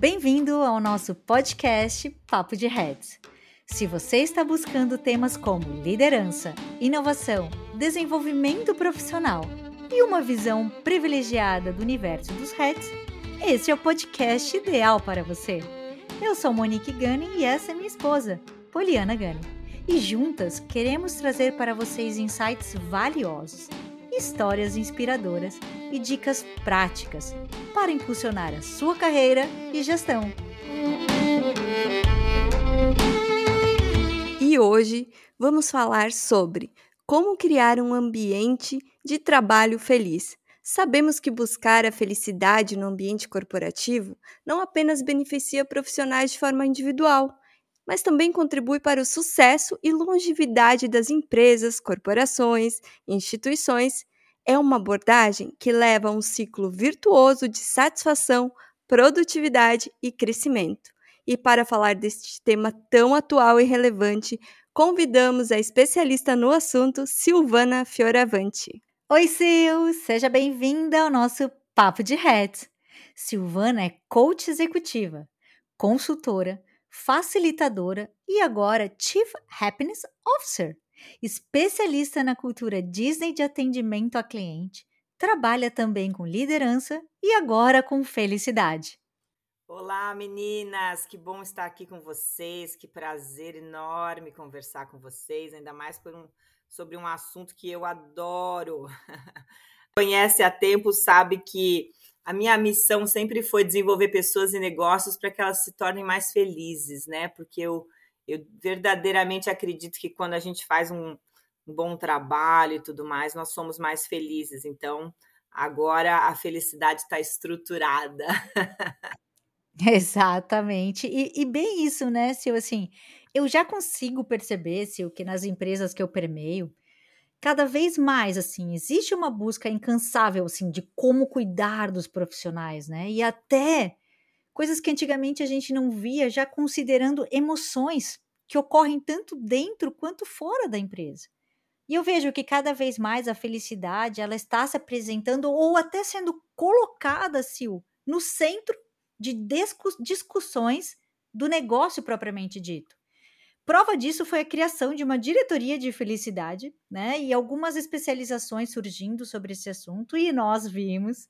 Bem-vindo ao nosso podcast Papo de Heads. Se você está buscando temas como liderança, inovação, desenvolvimento profissional e uma visão privilegiada do universo dos Heads, esse é o podcast ideal para você. Eu sou Monique Gani e essa é minha esposa, Poliana Gani. E juntas queremos trazer para vocês insights valiosos, histórias inspiradoras e dicas práticas para impulsionar a sua carreira e gestão. E hoje vamos falar sobre como criar um ambiente de trabalho feliz. Sabemos que buscar a felicidade no ambiente corporativo não apenas beneficia profissionais de forma individual, mas também contribui para o sucesso e longevidade das empresas, corporações, instituições é uma abordagem que leva a um ciclo virtuoso de satisfação, produtividade e crescimento. E para falar deste tema tão atual e relevante, convidamos a especialista no assunto, Silvana Fioravante. Oi, Sil! Seja bem-vinda ao nosso Papo de Heads. Silvana é coach executiva, consultora, facilitadora e agora Chief Happiness Officer especialista na cultura Disney de atendimento a cliente, trabalha também com liderança e agora com felicidade. Olá, meninas! Que bom estar aqui com vocês. Que prazer enorme conversar com vocês, ainda mais um, sobre um assunto que eu adoro. Conhece há tempo, sabe que a minha missão sempre foi desenvolver pessoas e negócios para que elas se tornem mais felizes, né? Porque eu eu verdadeiramente acredito que quando a gente faz um, um bom trabalho e tudo mais, nós somos mais felizes. Então, agora a felicidade está estruturada. Exatamente. E, e, bem isso, né, Sil? Assim, eu já consigo perceber, Sil, que nas empresas que eu permeio, cada vez mais, assim, existe uma busca incansável, assim, de como cuidar dos profissionais, né? E até coisas que antigamente a gente não via, já considerando emoções que ocorrem tanto dentro quanto fora da empresa. E eu vejo que cada vez mais a felicidade ela está se apresentando ou até sendo colocada, Sil, no centro de discussões do negócio propriamente dito. Prova disso foi a criação de uma diretoria de felicidade, né? E algumas especializações surgindo sobre esse assunto, e nós vimos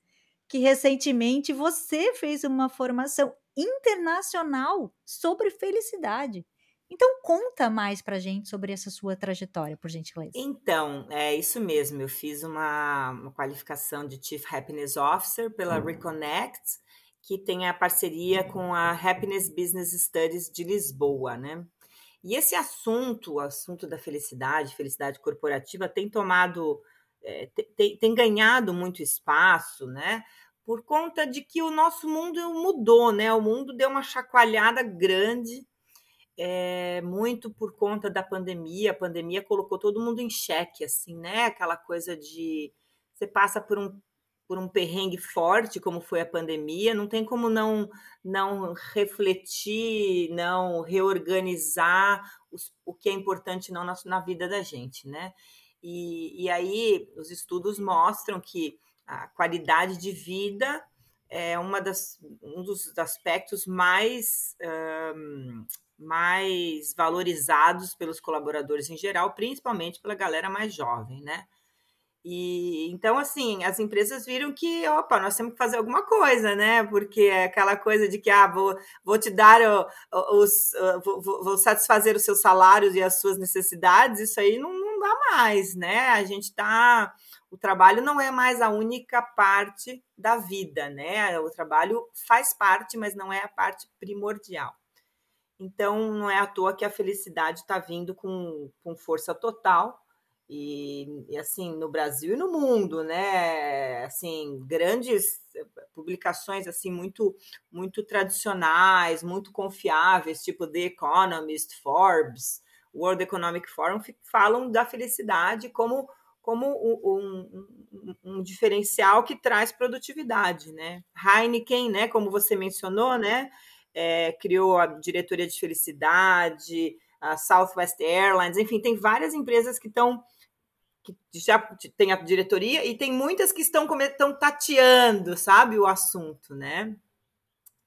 que recentemente você fez uma formação internacional sobre felicidade. Então conta mais para gente sobre essa sua trajetória, por gentileza. Então, é isso mesmo. Eu fiz uma, uma qualificação de Chief Happiness Officer pela uhum. Reconnect, que tem a parceria com a Happiness Business Studies de Lisboa, né? E esse assunto, o assunto da felicidade, felicidade corporativa, tem tomado, é, tem, tem ganhado muito espaço, né? por conta de que o nosso mundo mudou, né? O mundo deu uma chacoalhada grande, é, muito por conta da pandemia. A pandemia colocou todo mundo em xeque, assim, né? Aquela coisa de você passa por um por um perrengue forte como foi a pandemia, não tem como não não refletir, não reorganizar os, o que é importante não na, na vida da gente, né? E, e aí os estudos mostram que a qualidade de vida é uma das, um dos aspectos mais, um, mais valorizados pelos colaboradores em geral, principalmente pela galera mais jovem, né? E então, assim, as empresas viram que, opa, nós temos que fazer alguma coisa, né? Porque é aquela coisa de que, ah, vou, vou te dar os. Vou, vou satisfazer os seus salários e as suas necessidades, isso aí não, não dá mais, né? A gente está o trabalho não é mais a única parte da vida, né? O trabalho faz parte, mas não é a parte primordial. Então, não é à toa que a felicidade está vindo com, com força total. E, e, assim, no Brasil e no mundo, né? Assim, grandes publicações assim muito muito tradicionais, muito confiáveis, tipo The Economist, Forbes, World Economic Forum, falam da felicidade como como um, um, um, diferencial que traz produtividade, né? Heineken, né, como você mencionou, né, é, criou a diretoria de felicidade, a Southwest Airlines, enfim, tem várias empresas que estão que já tem a diretoria e tem muitas que estão, estão tateando, sabe, o assunto, né?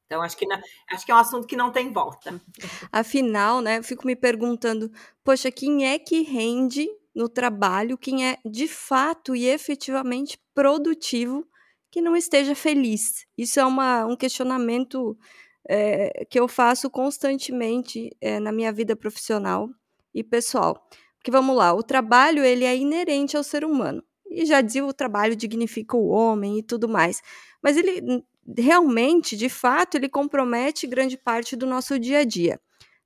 Então, acho que, não, acho que é um assunto que não tem volta. Afinal, né, eu fico me perguntando, poxa, quem é que rende no trabalho, quem é de fato e efetivamente produtivo que não esteja feliz? Isso é uma, um questionamento é, que eu faço constantemente é, na minha vida profissional e pessoal. Porque vamos lá, o trabalho ele é inerente ao ser humano. E já dizia o trabalho dignifica o homem e tudo mais. Mas ele realmente, de fato, ele compromete grande parte do nosso dia a dia.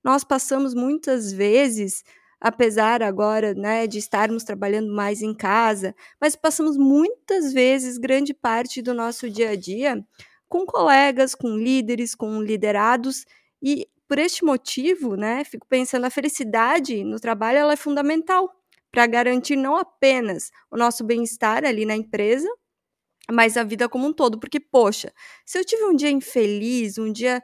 Nós passamos muitas vezes, apesar agora né, de estarmos trabalhando mais em casa, mas passamos muitas vezes grande parte do nosso dia a dia com colegas, com líderes, com liderados, e por este motivo, né, fico pensando, a felicidade no trabalho ela é fundamental para garantir não apenas o nosso bem-estar ali na empresa, mas a vida como um todo. Porque, poxa, se eu tive um dia infeliz, um dia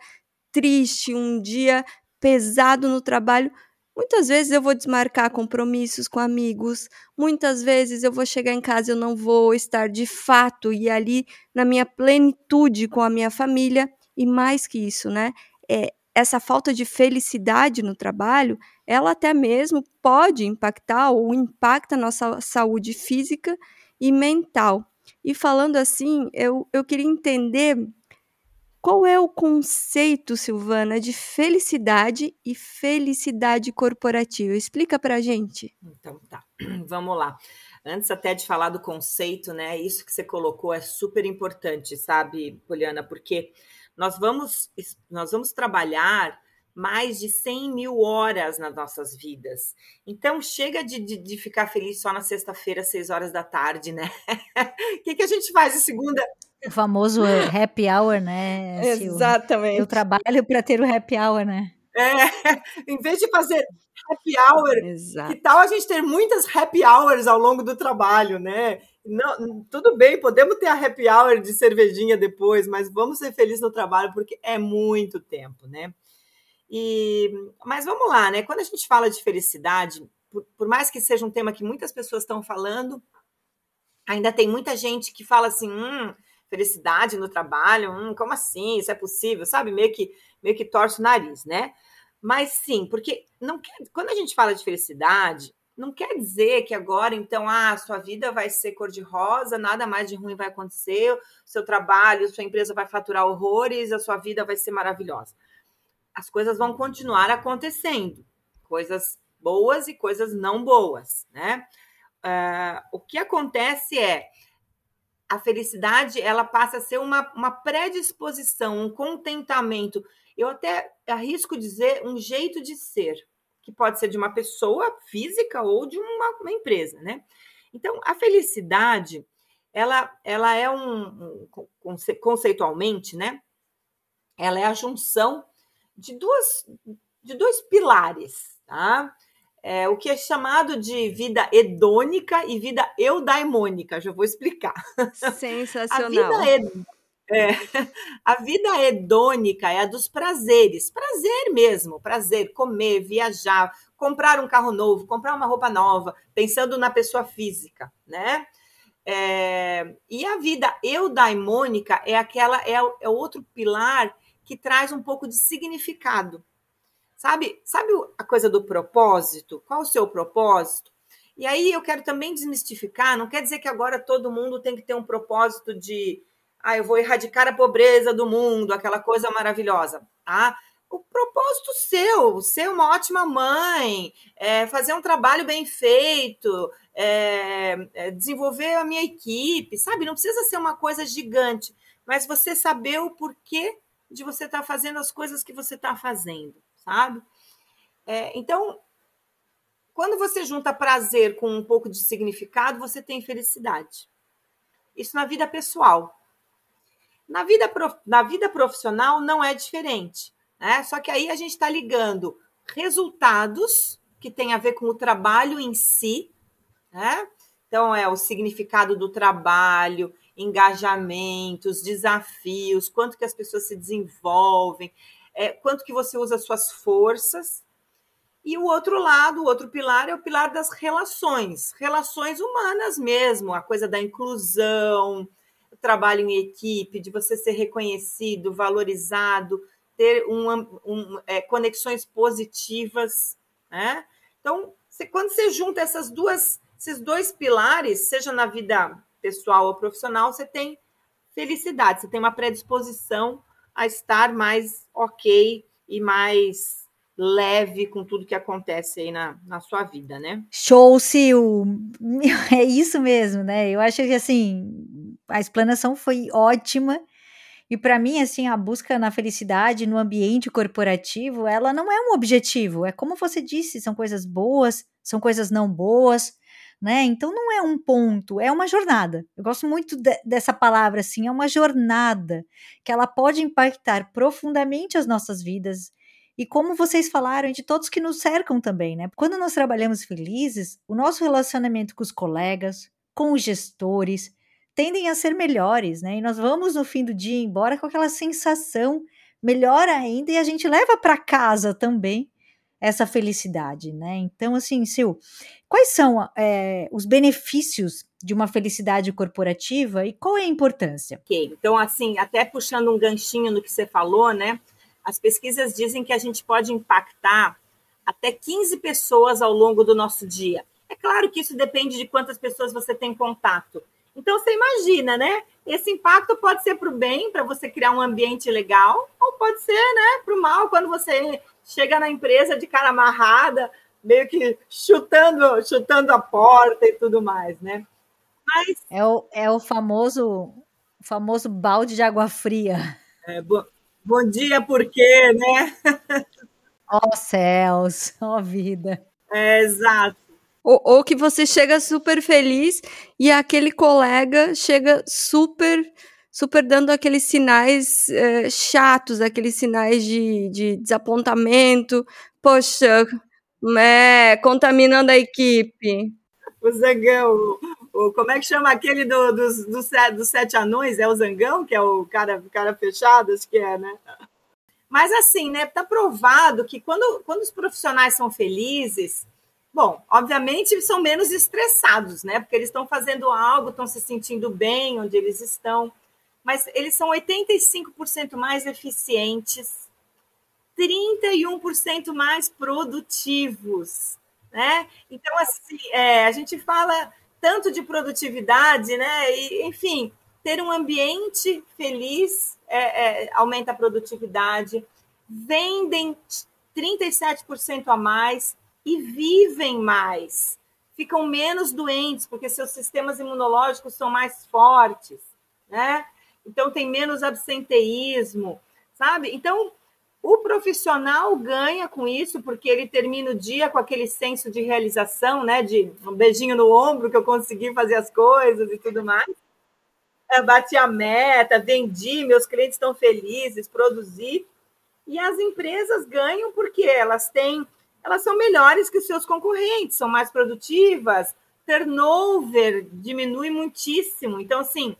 triste, um dia pesado no trabalho, muitas vezes eu vou desmarcar compromissos com amigos, muitas vezes eu vou chegar em casa e eu não vou estar de fato e ali na minha plenitude com a minha família. E mais que isso, né? É, essa falta de felicidade no trabalho, ela até mesmo pode impactar ou impacta a nossa saúde física e mental. E falando assim, eu, eu queria entender qual é o conceito, Silvana, de felicidade e felicidade corporativa? Explica para a gente. Então tá, vamos lá. Antes até de falar do conceito, né? Isso que você colocou é super importante, sabe, Poliana? Porque nós vamos, nós vamos trabalhar mais de 100 mil horas nas nossas vidas. Então, chega de, de, de ficar feliz só na sexta-feira, às 6 horas da tarde, né? O que, que a gente faz de segunda? O famoso happy hour, né? Exatamente. Eu trabalho para ter o happy hour, né? É, em vez de fazer happy hour, Exato. que tal a gente ter muitas happy hours ao longo do trabalho, né? Não, tudo bem, podemos ter a happy hour de cervejinha depois, mas vamos ser felizes no trabalho porque é muito tempo, né? E, mas vamos lá, né? Quando a gente fala de felicidade, por, por mais que seja um tema que muitas pessoas estão falando, ainda tem muita gente que fala assim, hum, felicidade no trabalho, hum, como assim? Isso é possível, sabe? Meio que, meio que torce o nariz, né? Mas sim, porque não quer, quando a gente fala de felicidade, não quer dizer que agora, então, ah, sua vida vai ser cor-de-rosa, nada mais de ruim vai acontecer, seu trabalho, sua empresa vai faturar horrores, a sua vida vai ser maravilhosa as coisas vão continuar acontecendo, coisas boas e coisas não boas, né? Uh, o que acontece é a felicidade ela passa a ser uma, uma predisposição, um contentamento. Eu até arrisco dizer um jeito de ser, que pode ser de uma pessoa física ou de uma, uma empresa, né? Então, a felicidade, ela, ela é um, um conceitualmente, né? Ela é a junção de, duas, de dois pilares, tá? É, o que é chamado de vida hedônica e vida eudaimônica, já vou explicar. Sensacional. A vida, é, a vida hedônica é a dos prazeres, prazer mesmo, prazer, comer, viajar, comprar um carro novo, comprar uma roupa nova, pensando na pessoa física, né? É, e a vida eudaimônica é aquela, é, é outro pilar que traz um pouco de significado. Sabe, sabe a coisa do propósito? Qual o seu propósito? E aí eu quero também desmistificar, não quer dizer que agora todo mundo tem que ter um propósito de ah, eu vou erradicar a pobreza do mundo, aquela coisa maravilhosa. Ah, o propósito seu, ser uma ótima mãe, é, fazer um trabalho bem feito, é, é, desenvolver a minha equipe, sabe? Não precisa ser uma coisa gigante, mas você saber o porquê de você estar tá fazendo as coisas que você está fazendo, sabe? É, então, quando você junta prazer com um pouco de significado, você tem felicidade. Isso na vida pessoal. Na vida, na vida profissional não é diferente. Né? Só que aí a gente está ligando resultados que tem a ver com o trabalho em si, né? Então é o significado do trabalho, engajamentos, desafios, quanto que as pessoas se desenvolvem, é, quanto que você usa suas forças. E o outro lado, o outro pilar é o pilar das relações, relações humanas mesmo, a coisa da inclusão, trabalho em equipe, de você ser reconhecido, valorizado, ter um, um, é, conexões positivas. Né? Então, você, quando você junta essas duas, esses dois pilares, seja na vida pessoal ou profissional, você tem felicidade, você tem uma predisposição a estar mais ok e mais leve com tudo que acontece aí na, na sua vida, né? Show, Sil! É isso mesmo, né? Eu acho que, assim, a explanação foi ótima e para mim, assim, a busca na felicidade no ambiente corporativo, ela não é um objetivo, é como você disse, são coisas boas, são coisas não boas, né? Então não é um ponto, é uma jornada. Eu gosto muito de, dessa palavra, assim, é uma jornada que ela pode impactar profundamente as nossas vidas. E como vocês falaram, de todos que nos cercam também, né? Quando nós trabalhamos felizes, o nosso relacionamento com os colegas, com os gestores, tendem a ser melhores, né? E nós vamos no fim do dia embora com aquela sensação melhor ainda e a gente leva para casa também essa felicidade, né? Então, assim, Sil, quais são é, os benefícios de uma felicidade corporativa e qual é a importância? Ok, então, assim, até puxando um ganchinho no que você falou, né? As pesquisas dizem que a gente pode impactar até 15 pessoas ao longo do nosso dia. É claro que isso depende de quantas pessoas você tem contato, então você imagina, né? Esse impacto pode ser para o bem, para você criar um ambiente legal, ou pode ser, né, para o mal, quando você chega na empresa de cara amarrada, meio que chutando, chutando a porta e tudo mais, né? Mas é o, é o famoso famoso balde de água fria. É, bo, bom dia, por quê, né? Ó oh, céus, ó oh, vida. É, exato. Ou, ou que você chega super feliz e aquele colega chega super super dando aqueles sinais é, chatos, aqueles sinais de, de desapontamento, poxa, é, contaminando a equipe. O Zangão, o, como é que chama aquele do, dos, sete anões? É o Zangão, que é o cara, cara fechado, acho que é, né? Mas assim, né? Tá provado que quando, quando os profissionais são felizes, Bom, obviamente são menos estressados, né? Porque eles estão fazendo algo, estão se sentindo bem onde eles estão, mas eles são 85% mais eficientes, 31% mais produtivos, né? Então, assim, é, a gente fala tanto de produtividade, né? E, enfim, ter um ambiente feliz é, é, aumenta a produtividade, vendem 37% a mais, e vivem mais, ficam menos doentes, porque seus sistemas imunológicos são mais fortes, né? Então tem menos absenteísmo, sabe? Então o profissional ganha com isso, porque ele termina o dia com aquele senso de realização, né? De um beijinho no ombro que eu consegui fazer as coisas e tudo mais. Eu bati a meta, vendi, meus clientes estão felizes, produzi. E as empresas ganham porque elas têm elas são melhores que seus concorrentes, são mais produtivas, turnover diminui muitíssimo. Então, assim,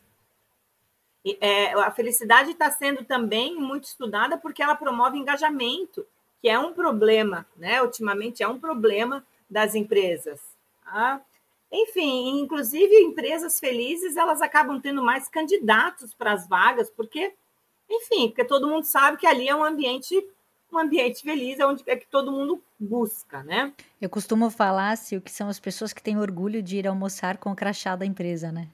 é, a felicidade está sendo também muito estudada porque ela promove engajamento, que é um problema, né? Ultimamente é um problema das empresas. Tá? Enfim, inclusive empresas felizes elas acabam tendo mais candidatos para as vagas, porque, enfim, porque todo mundo sabe que ali é um ambiente um ambiente feliz é onde é que todo mundo busca, né? Eu costumo falar, Sil, que são as pessoas que têm orgulho de ir almoçar com o crachá da empresa, né?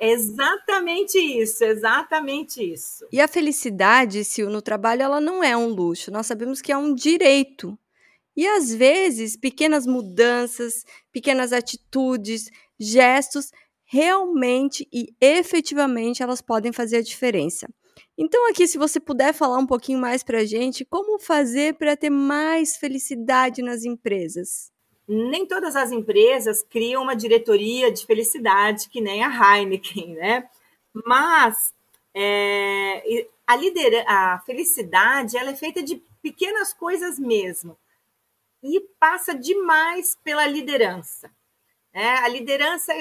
Exatamente isso, exatamente isso. E a felicidade, Sil, no trabalho, ela não é um luxo. Nós sabemos que é um direito. E às vezes, pequenas mudanças, pequenas atitudes, gestos, realmente e efetivamente elas podem fazer a diferença. Então, aqui, se você puder falar um pouquinho mais para a gente, como fazer para ter mais felicidade nas empresas? Nem todas as empresas criam uma diretoria de felicidade, que nem a Heineken, né? Mas é, a, lidera a felicidade ela é feita de pequenas coisas mesmo e passa demais pela liderança. É, a liderança,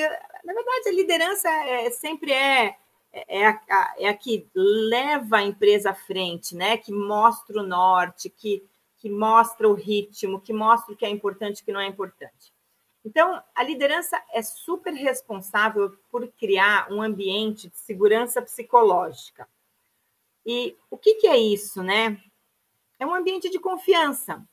na verdade, a liderança é, sempre é é a, é a que leva a empresa à frente, né? Que mostra o norte, que, que mostra o ritmo, que mostra o que é importante e o que não é importante. Então, a liderança é super responsável por criar um ambiente de segurança psicológica. E o que, que é isso, né? É um ambiente de confiança,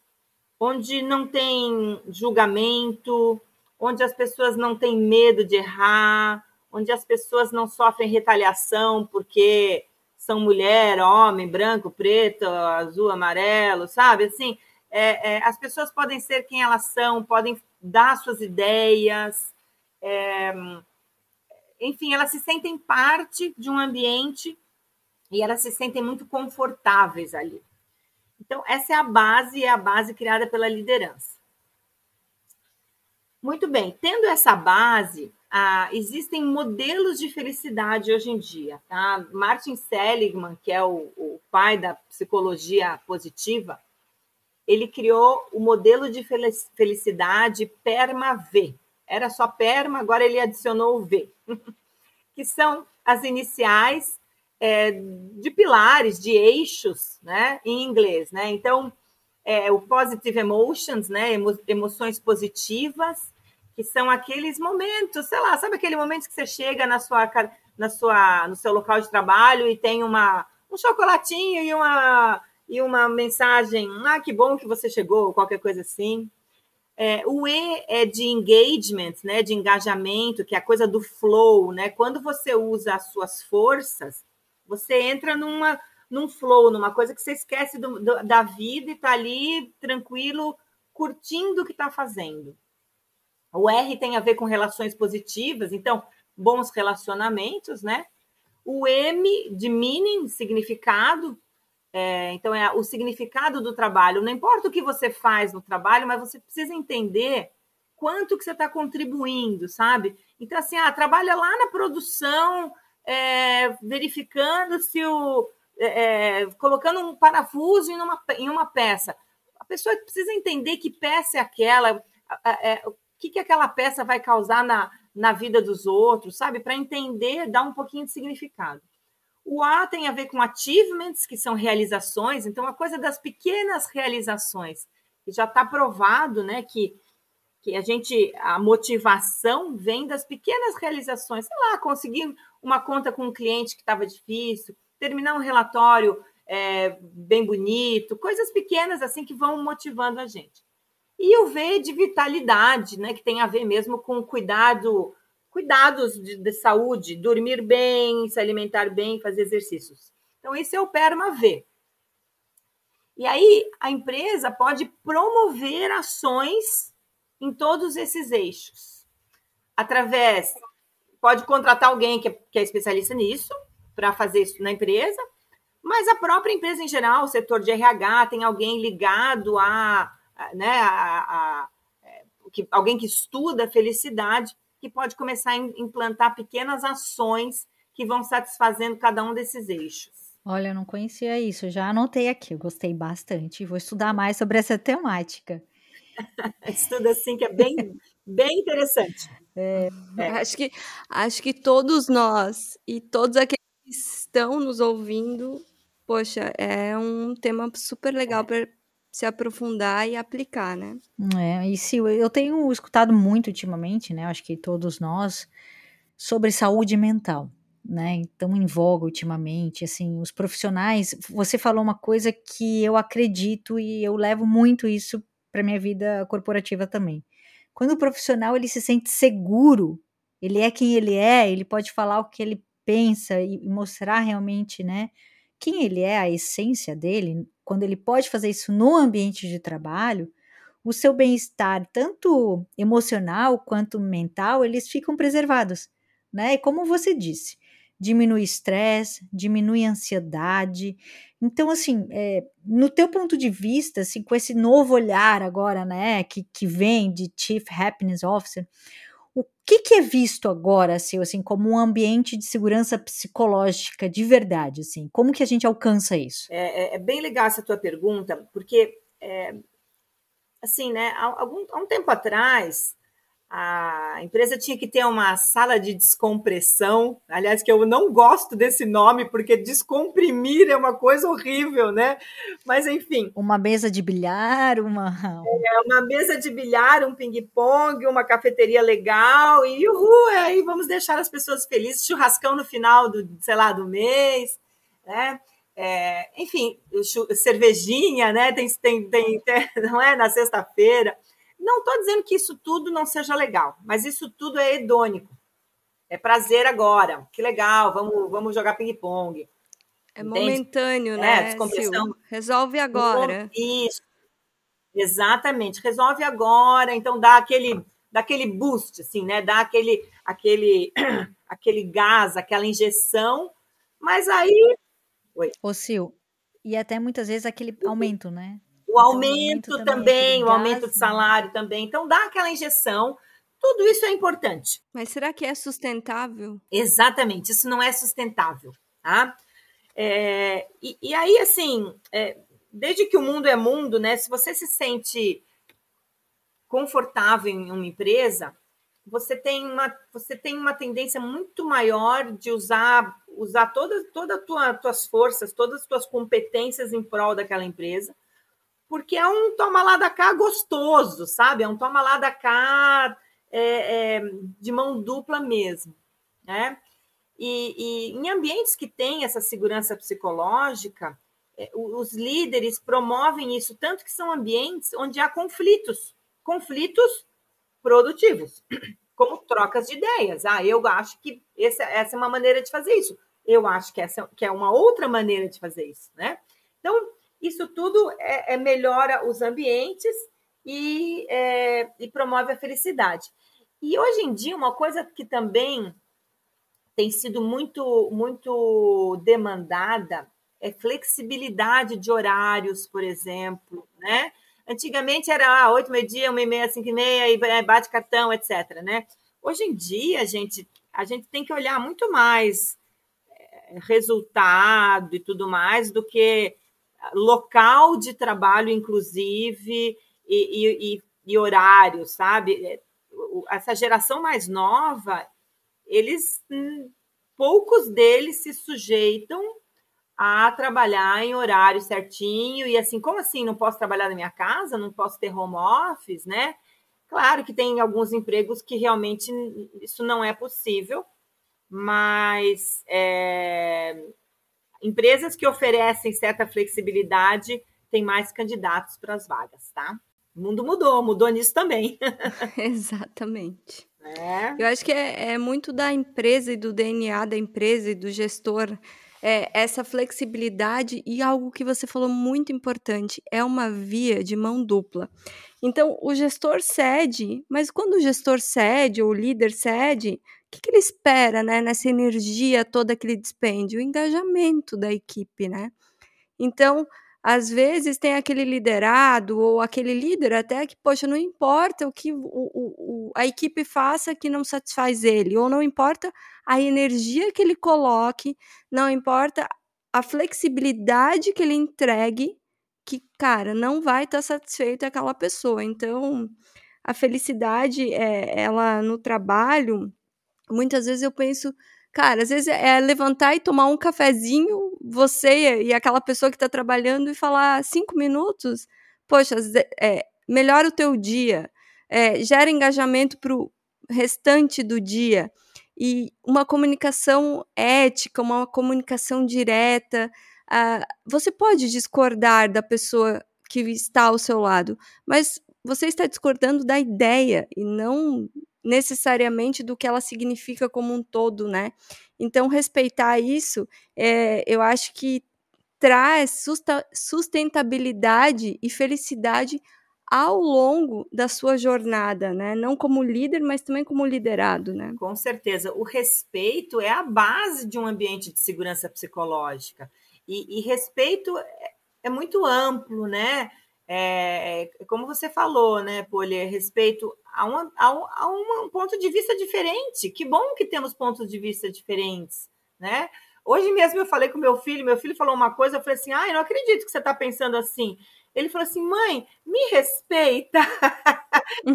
onde não tem julgamento, onde as pessoas não têm medo de errar, onde as pessoas não sofrem retaliação porque são mulher, homem, branco, preto, azul, amarelo, sabe? Assim, é, é, as pessoas podem ser quem elas são, podem dar suas ideias, é, enfim, elas se sentem parte de um ambiente e elas se sentem muito confortáveis ali. Então, essa é a base, é a base criada pela liderança. Muito bem, tendo essa base, ah, existem modelos de felicidade hoje em dia. Tá? Martin Seligman, que é o, o pai da psicologia positiva, ele criou o modelo de felicidade PERMA-V. Era só PERMA, agora ele adicionou o V, que são as iniciais é, de pilares, de eixos, né, em inglês, né? Então, é, o positive emotions, né, emo emoções positivas, que são aqueles momentos, sei lá, sabe aquele momento que você chega na sua, na sua, no seu local de trabalho e tem uma, um chocolatinho e uma, e uma mensagem, ah, que bom que você chegou, qualquer coisa assim. É, o E é de engagement, né, de engajamento, que é a coisa do flow, né? Quando você usa as suas forças, você entra numa, num flow, numa coisa que você esquece do, do, da vida e está ali tranquilo, curtindo o que está fazendo. O R tem a ver com relações positivas, então, bons relacionamentos, né? O M de meaning, significado. É, então, é o significado do trabalho. Não importa o que você faz no trabalho, mas você precisa entender quanto que você está contribuindo, sabe? Então, assim, ah, trabalha lá na produção, é, verificando se o. É, é colocando um parafuso em uma, em uma peça. A pessoa precisa entender que peça é aquela, é, que, que aquela peça vai causar na, na vida dos outros, sabe? Para entender, dar um pouquinho de significado. O A tem a ver com achievements, que são realizações, então a coisa das pequenas realizações, que já está provado, né, que, que a gente, a motivação vem das pequenas realizações, sei lá, conseguir uma conta com um cliente que estava difícil, terminar um relatório é, bem bonito, coisas pequenas assim que vão motivando a gente. E o V de vitalidade, né, que tem a ver mesmo com cuidado, cuidados de, de saúde, dormir bem, se alimentar bem, fazer exercícios. Então, esse é o PERMA V. E aí, a empresa pode promover ações em todos esses eixos. Através, pode contratar alguém que é, que é especialista nisso, para fazer isso na empresa, mas a própria empresa em geral, o setor de RH, tem alguém ligado a né, a, a, é, que, alguém que estuda a felicidade, que pode começar a implantar pequenas ações que vão satisfazendo cada um desses eixos. Olha, eu não conhecia isso, já anotei aqui, eu gostei bastante, vou estudar mais sobre essa temática. Estuda assim que é bem, bem interessante. É, é. Acho, que, acho que todos nós e todos aqueles que estão nos ouvindo, poxa, é um tema super legal para se aprofundar e aplicar, né? É, e se eu tenho escutado muito ultimamente, né? Acho que todos nós sobre saúde mental, né? Então em voga ultimamente, assim, os profissionais. Você falou uma coisa que eu acredito e eu levo muito isso para minha vida corporativa também. Quando o profissional ele se sente seguro, ele é quem ele é, ele pode falar o que ele pensa e mostrar realmente, né? Quem ele é, a essência dele, quando ele pode fazer isso no ambiente de trabalho, o seu bem-estar, tanto emocional quanto mental, eles ficam preservados, né? E como você disse, diminui estresse, diminui ansiedade. Então, assim, é, no teu ponto de vista, assim, com esse novo olhar agora, né, que, que vem de Chief Happiness Officer, o que, que é visto agora, assim, assim, como um ambiente de segurança psicológica de verdade, assim? Como que a gente alcança isso? É, é, é bem legal essa tua pergunta, porque, é, assim, né, há, algum, há um tempo atrás, a empresa tinha que ter uma sala de descompressão. Aliás, que eu não gosto desse nome, porque descomprimir é uma coisa horrível, né? Mas, enfim. Uma mesa de bilhar, uma. É, uma mesa de bilhar, um ping-pong, uma cafeteria legal, e uhul, aí vamos deixar as pessoas felizes, churrascão no final do, sei lá, do mês, né? É, enfim, cervejinha, né? Tem, tem, tem, tem não é? Na sexta-feira. Não estou dizendo que isso tudo não seja legal, mas isso tudo é hedônico. É prazer agora. Que legal, vamos, vamos jogar ping-pong. É Entende? momentâneo, é, né? Descompressão. Resolve agora. Isso. Exatamente. Resolve agora, então dá aquele dá aquele boost assim, né? Dá aquele aquele aquele gás, aquela injeção, mas aí Oi. Ô, Sil, e até muitas vezes aquele aumento, né? O aumento, aumento também, o aumento de né? salário também. Então, dá aquela injeção. Tudo isso é importante. Mas será que é sustentável? Exatamente, isso não é sustentável. Tá? É, e, e, aí, assim, é, desde que o mundo é mundo, né? Se você se sente confortável em uma empresa, você tem uma, você tem uma tendência muito maior de usar usar todas toda tua, tuas forças, todas as tuas competências em prol daquela empresa porque é um toma lá da cá gostoso, sabe? É um toma lá da cá é, é, de mão dupla mesmo, né? E, e, em ambientes que têm essa segurança psicológica, é, os líderes promovem isso, tanto que são ambientes onde há conflitos, conflitos produtivos, como trocas de ideias. Ah, eu acho que essa, essa é uma maneira de fazer isso. Eu acho que essa que é uma outra maneira de fazer isso, né? Então, isso tudo é, é melhora os ambientes e, é, e promove a felicidade. E hoje em dia, uma coisa que também tem sido muito, muito demandada é flexibilidade de horários, por exemplo, né? Antigamente era ah, 8, meio-dia, 1 e meia, 5 e meia, e bate cartão, etc. Né? Hoje em dia, gente, a gente tem que olhar muito mais é, resultado e tudo mais do que local de trabalho, inclusive, e, e, e horário, sabe? É, essa geração mais nova, eles hum, poucos deles se sujeitam a trabalhar em horário certinho e assim, como assim? Não posso trabalhar na minha casa? Não posso ter home office, né? Claro que tem alguns empregos que realmente isso não é possível, mas é, Empresas que oferecem certa flexibilidade têm mais candidatos para as vagas, tá? O mundo mudou, mudou nisso também. Exatamente. É. Eu acho que é, é, muito da empresa e do DNA da empresa e do gestor é, essa flexibilidade e algo que você falou muito importante é uma via de mão dupla. Então o gestor cede, mas quando o gestor cede ou o líder cede, que, que ele espera, né, nessa energia toda que ele despende? O engajamento da equipe, né? Então, às vezes tem aquele liderado ou aquele líder até que, poxa, não importa o que o, o, a equipe faça que não satisfaz ele, ou não importa a energia que ele coloque, não importa a flexibilidade que ele entregue, que, cara, não vai estar tá satisfeito aquela pessoa. Então, a felicidade, é, ela no trabalho, muitas vezes eu penso, cara, às vezes é levantar e tomar um cafezinho, você e aquela pessoa que está trabalhando e falar cinco minutos, poxa, é, melhora o teu dia, é, gera engajamento para o restante do dia e uma comunicação ética, uma comunicação direta. Uh, você pode discordar da pessoa que está ao seu lado, mas você está discordando da ideia e não necessariamente do que ela significa como um todo, né? Então, respeitar isso, é, eu acho que traz sustentabilidade e felicidade ao longo da sua jornada, né? Não como líder, mas também como liderado, né? Com certeza. O respeito é a base de um ambiente de segurança psicológica. E, e respeito é, é muito amplo, né? É, é, como você falou, né, Poli, respeito a, uma, a, um, a um ponto de vista diferente. Que bom que temos pontos de vista diferentes, né? Hoje mesmo eu falei com meu filho, meu filho falou uma coisa, eu falei assim, ah, eu não acredito que você está pensando assim. Ele falou assim: mãe, me respeita. eu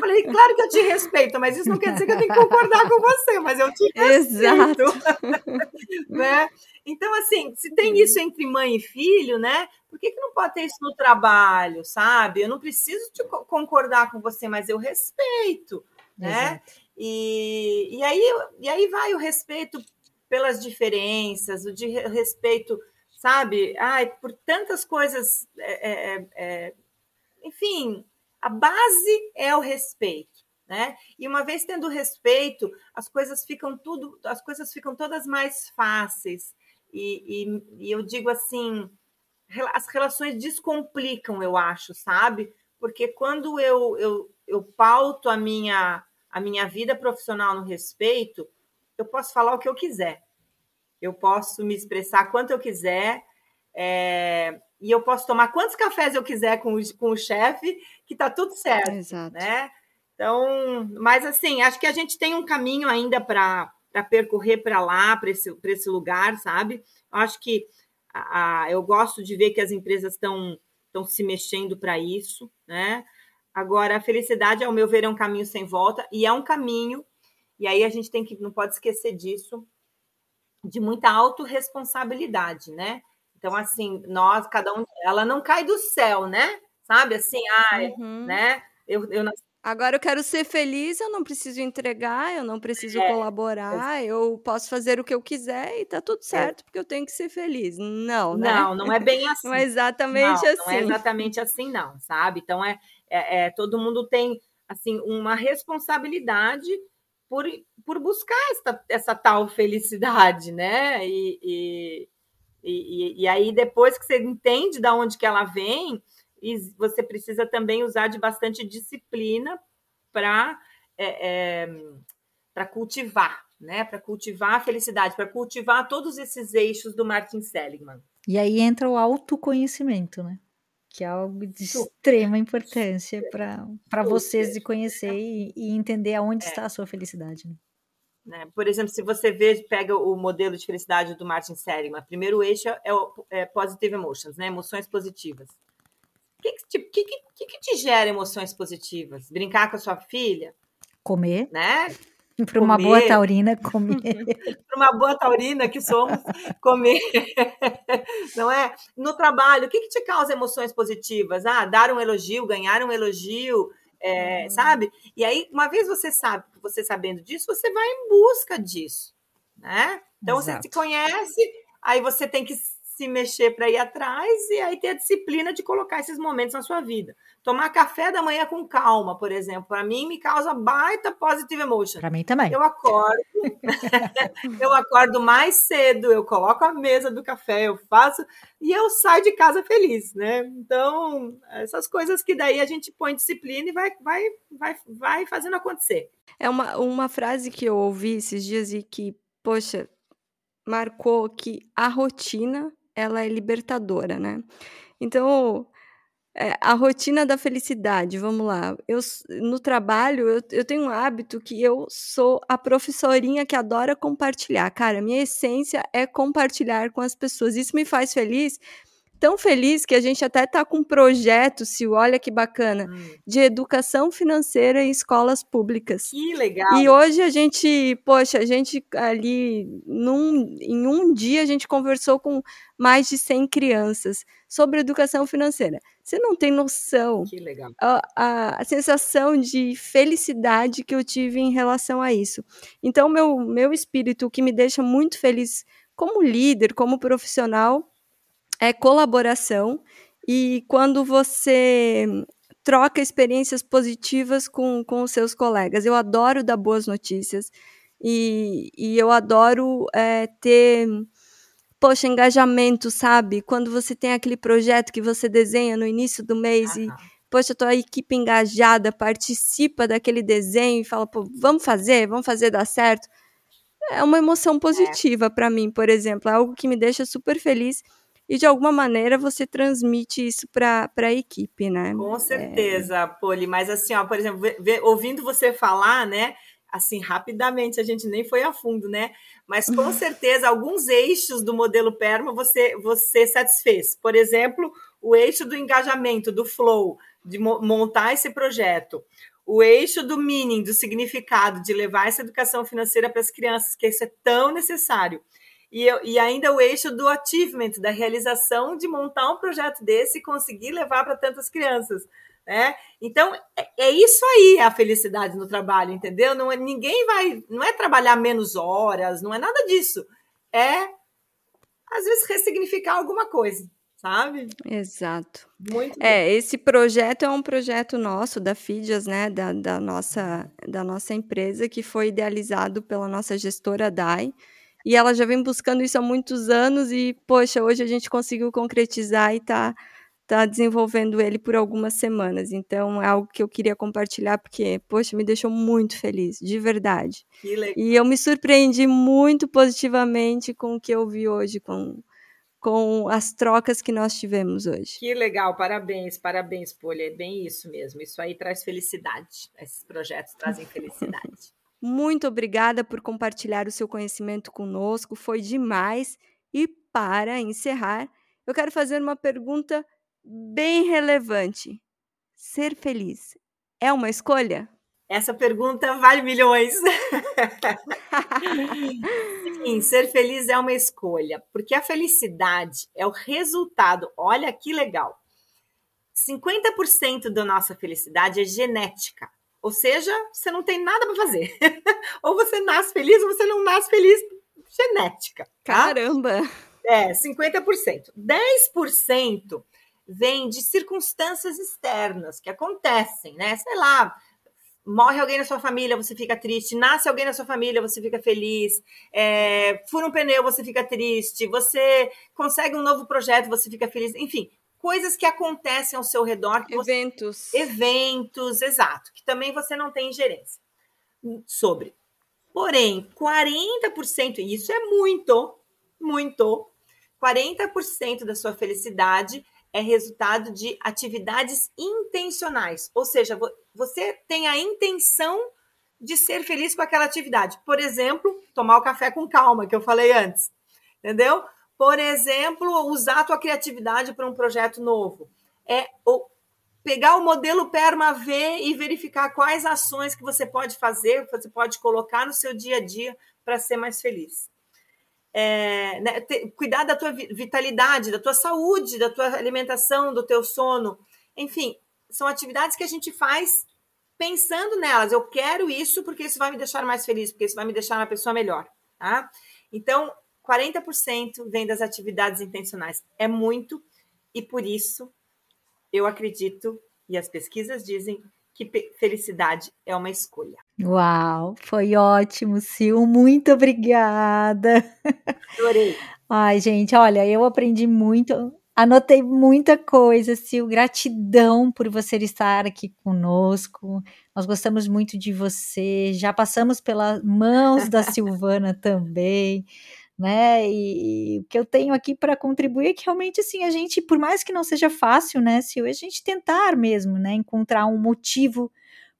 falei, claro que eu te respeito, mas isso não quer dizer que eu tenho que concordar com você, mas eu te respeito. Exato. né? Então, assim, se tem isso entre mãe e filho, né? Por que, que não pode ter isso no trabalho, sabe? Eu não preciso de concordar com você, mas eu respeito, né? E, e, aí, e aí vai o respeito pelas diferenças, o de respeito, sabe? Ai, por tantas coisas. É, é, é, enfim, a base é o respeito. Né? E uma vez tendo respeito, as coisas ficam tudo, as coisas ficam todas mais fáceis. E, e, e eu digo assim, as relações descomplicam, eu acho, sabe? Porque quando eu, eu, eu pauto a minha a minha vida profissional no respeito, eu posso falar o que eu quiser. Eu posso me expressar quanto eu quiser. É, e eu posso tomar quantos cafés eu quiser com o, com o chefe, que tá tudo certo. Exato. Né? Então, mas assim, acho que a gente tem um caminho ainda para percorrer para lá, para esse, esse lugar, sabe? Eu acho que a, a, eu gosto de ver que as empresas estão se mexendo para isso, né? Agora, a felicidade, ao meu ver, é um caminho sem volta e é um caminho, e aí a gente tem que, não pode esquecer disso, de muita autorresponsabilidade, né? Então, assim, nós, cada um, ela não cai do céu, né? Sabe, assim, ai, uhum. né? Eu, eu Agora eu quero ser feliz, eu não preciso entregar, eu não preciso é, colaborar, é. eu posso fazer o que eu quiser e tá tudo é. certo, é. porque eu tenho que ser feliz. Não, né? Não, não é bem assim. Não é exatamente não, assim. Não é assim. exatamente assim, não, sabe? Então é, é, é, todo mundo tem assim uma responsabilidade por, por buscar essa, essa tal felicidade, né? E, e, e, e aí depois que você entende de onde que ela vem, você precisa também usar de bastante disciplina para é, é, para cultivar, né? Para cultivar a felicidade, para cultivar todos esses eixos do Martin Seligman. E aí entra o autoconhecimento, né? Que é algo de extrema importância para vocês de conhecer e, e entender aonde é. está a sua felicidade. Né? Né? Por exemplo, se você vê, pega o modelo de felicidade do Martin Seligman, primeiro eixo é o é positive emotions, né? emoções positivas que, que, que, que, que te gera emoções positivas? Brincar com a sua filha? Comer. Né? Para uma boa taurina, comer. Para uma boa taurina que somos, comer. Não é? No trabalho, o que, que te causa emoções positivas? Ah, dar um elogio, ganhar um elogio, é, hum. sabe? E aí, uma vez você sabe, você sabendo disso, você vai em busca disso, né? Então, Exato. você se conhece, aí você tem que se mexer para ir atrás e aí ter a disciplina de colocar esses momentos na sua vida. Tomar café da manhã com calma, por exemplo, para mim me causa baita positive emotion. Para mim também. Eu acordo, eu acordo mais cedo, eu coloco a mesa do café, eu faço e eu saio de casa feliz, né? Então, essas coisas que daí a gente põe disciplina e vai vai vai vai fazendo acontecer. É uma, uma frase que eu ouvi esses dias e que, poxa, marcou que a rotina ela é libertadora, né? Então, é, a rotina da felicidade, vamos lá. Eu, no trabalho, eu, eu tenho um hábito que eu sou a professorinha que adora compartilhar. Cara, minha essência é compartilhar com as pessoas. Isso me faz feliz tão feliz que a gente até está com um projeto, se olha que bacana, hum. de educação financeira em escolas públicas. Que legal! E hoje a gente, poxa, a gente ali, num, em um dia, a gente conversou com mais de 100 crianças sobre educação financeira. Você não tem noção a, a, a, sensação de felicidade que eu tive em relação a isso. Então, meu, meu espírito, o que me deixa muito feliz como líder, como profissional, é colaboração e quando você troca experiências positivas com, com os seus colegas. Eu adoro dar boas notícias e, e eu adoro é, ter, poxa, engajamento, sabe? Quando você tem aquele projeto que você desenha no início do mês e, poxa, tua equipe engajada participa daquele desenho e fala, pô, vamos fazer, vamos fazer dar certo. É uma emoção positiva é. para mim, por exemplo, é algo que me deixa super feliz e de alguma maneira você transmite isso para a equipe, né? Com certeza, é... Poli, mas assim, ó, por exemplo, ouvindo você falar, né? Assim, rapidamente, a gente nem foi a fundo, né? Mas com certeza alguns eixos do modelo Perma você, você satisfez. Por exemplo, o eixo do engajamento, do flow, de montar esse projeto, o eixo do meaning, do significado, de levar essa educação financeira para as crianças, que isso é tão necessário. E, eu, e ainda o eixo do achievement, da realização de montar um projeto desse e conseguir levar para tantas crianças. Né? Então, é, é, isso aí a felicidade no trabalho, entendeu? Não é, ninguém vai, não é trabalhar menos horas, não é nada disso. É, às vezes, ressignificar alguma coisa sabe? Exato. Muito é, esse projeto é um projeto nosso, da FIDIAS, né, da, da, nossa, da nossa empresa, que foi idealizado pela nossa gestora DAI, e ela já vem buscando isso há muitos anos e, poxa, hoje a gente conseguiu concretizar e tá, tá desenvolvendo ele por algumas semanas. Então, é algo que eu queria compartilhar porque, poxa, me deixou muito feliz, de verdade. E eu me surpreendi muito positivamente com o que eu vi hoje, com com as trocas que nós tivemos hoje. Que legal, parabéns, parabéns, Polha. É bem isso mesmo. Isso aí traz felicidade. Esses projetos trazem felicidade. Muito obrigada por compartilhar o seu conhecimento conosco, foi demais. E para encerrar, eu quero fazer uma pergunta bem relevante. Ser feliz é uma escolha? Essa pergunta vale milhões. Sim, ser feliz é uma escolha, porque a felicidade é o resultado. Olha que legal. 50% da nossa felicidade é genética. Ou seja, você não tem nada para fazer. ou você nasce feliz ou você não nasce feliz. Genética. Tá? Caramba! É, 50%. 10% vem de circunstâncias externas que acontecem, né? Sei lá, morre alguém na sua família, você fica triste. Nasce alguém na sua família, você fica feliz. É, fura um pneu, você fica triste. Você consegue um novo projeto, você fica feliz. Enfim, coisas que acontecem ao seu redor. Eventos. Você... Eventos, exato. Que também você não tem ingerência sobre. Porém, 40%, e isso é muito, muito, 40% da sua felicidade é resultado de atividades intencionais. Ou seja, você tem a intenção de ser feliz com aquela atividade. Por exemplo, tomar o café com calma, que eu falei antes. Entendeu? Por exemplo, usar a tua criatividade para um projeto novo. É pegar o modelo Perma V e verificar quais ações que você pode fazer, você pode colocar no seu dia a dia para ser mais feliz é, né, ter, cuidar da tua vitalidade, da tua saúde, da tua alimentação, do teu sono. Enfim, são atividades que a gente faz pensando nelas. Eu quero isso porque isso vai me deixar mais feliz, porque isso vai me deixar uma pessoa melhor. Tá? Então, 40% vem das atividades intencionais. É muito, e por isso eu acredito, e as pesquisas dizem, que felicidade é uma escolha. Uau, foi ótimo, Sil. Muito obrigada. Adorei. Ai, gente, olha, eu aprendi muito, anotei muita coisa, Sil. Gratidão por você estar aqui conosco. Nós gostamos muito de você. Já passamos pelas mãos da Silvana também né? E, e, o que eu tenho aqui para contribuir é que realmente assim a gente, por mais que não seja fácil, né, se a gente tentar mesmo, né, encontrar um motivo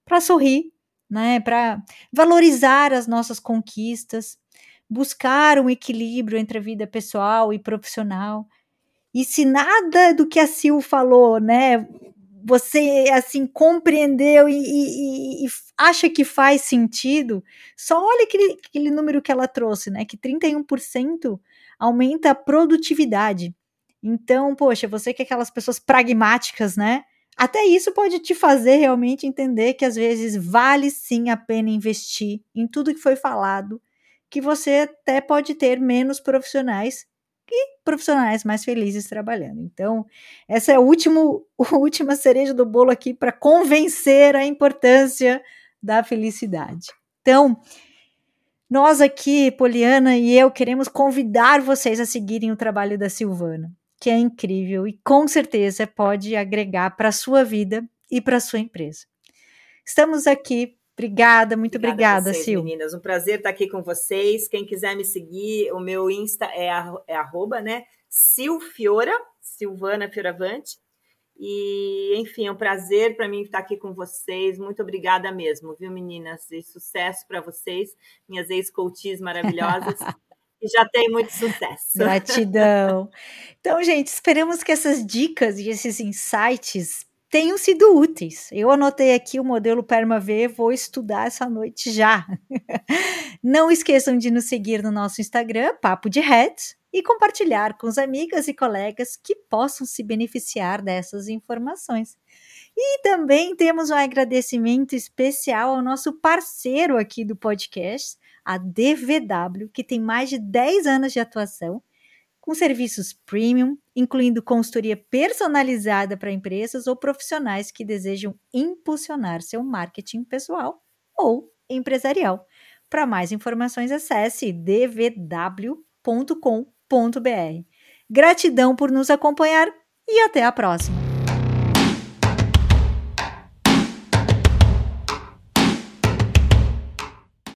para sorrir, né, para valorizar as nossas conquistas, buscar um equilíbrio entre a vida pessoal e profissional. E se nada do que a Sil falou, né, você assim compreendeu e, e, e, acha que faz sentido, só olha aquele, aquele número que ela trouxe, né? Que 31% aumenta a produtividade. Então, poxa, você que é aquelas pessoas pragmáticas, né? Até isso pode te fazer realmente entender que às vezes vale sim a pena investir em tudo que foi falado, que você até pode ter menos profissionais e profissionais mais felizes trabalhando. Então, essa é a, último, a última cereja do bolo aqui para convencer a importância da felicidade. Então, nós aqui, Poliana e eu, queremos convidar vocês a seguirem o trabalho da Silvana, que é incrível e com certeza pode agregar para a sua vida e para a sua empresa. Estamos aqui Obrigada, muito obrigada, vocês, Sil. Meninas, um prazer estar aqui com vocês. Quem quiser me seguir, o meu Insta é, é arroba, né? Silfiora, Silvana Fioravante. E, enfim, é um prazer para mim estar aqui com vocês. Muito obrigada mesmo, viu, meninas? E sucesso para vocês, minhas ex-coaches maravilhosas. que já tem muito sucesso. Gratidão. Então, gente, esperamos que essas dicas e esses insights tenham sido úteis. Eu anotei aqui o modelo PermaV, vou estudar essa noite já. Não esqueçam de nos seguir no nosso Instagram, Papo de Head, e compartilhar com os amigas e colegas que possam se beneficiar dessas informações. E também temos um agradecimento especial ao nosso parceiro aqui do podcast, a DVW, que tem mais de 10 anos de atuação, com serviços premium, incluindo consultoria personalizada para empresas ou profissionais que desejam impulsionar seu marketing pessoal ou empresarial. Para mais informações, acesse dvw.com.br. Gratidão por nos acompanhar e até a próxima!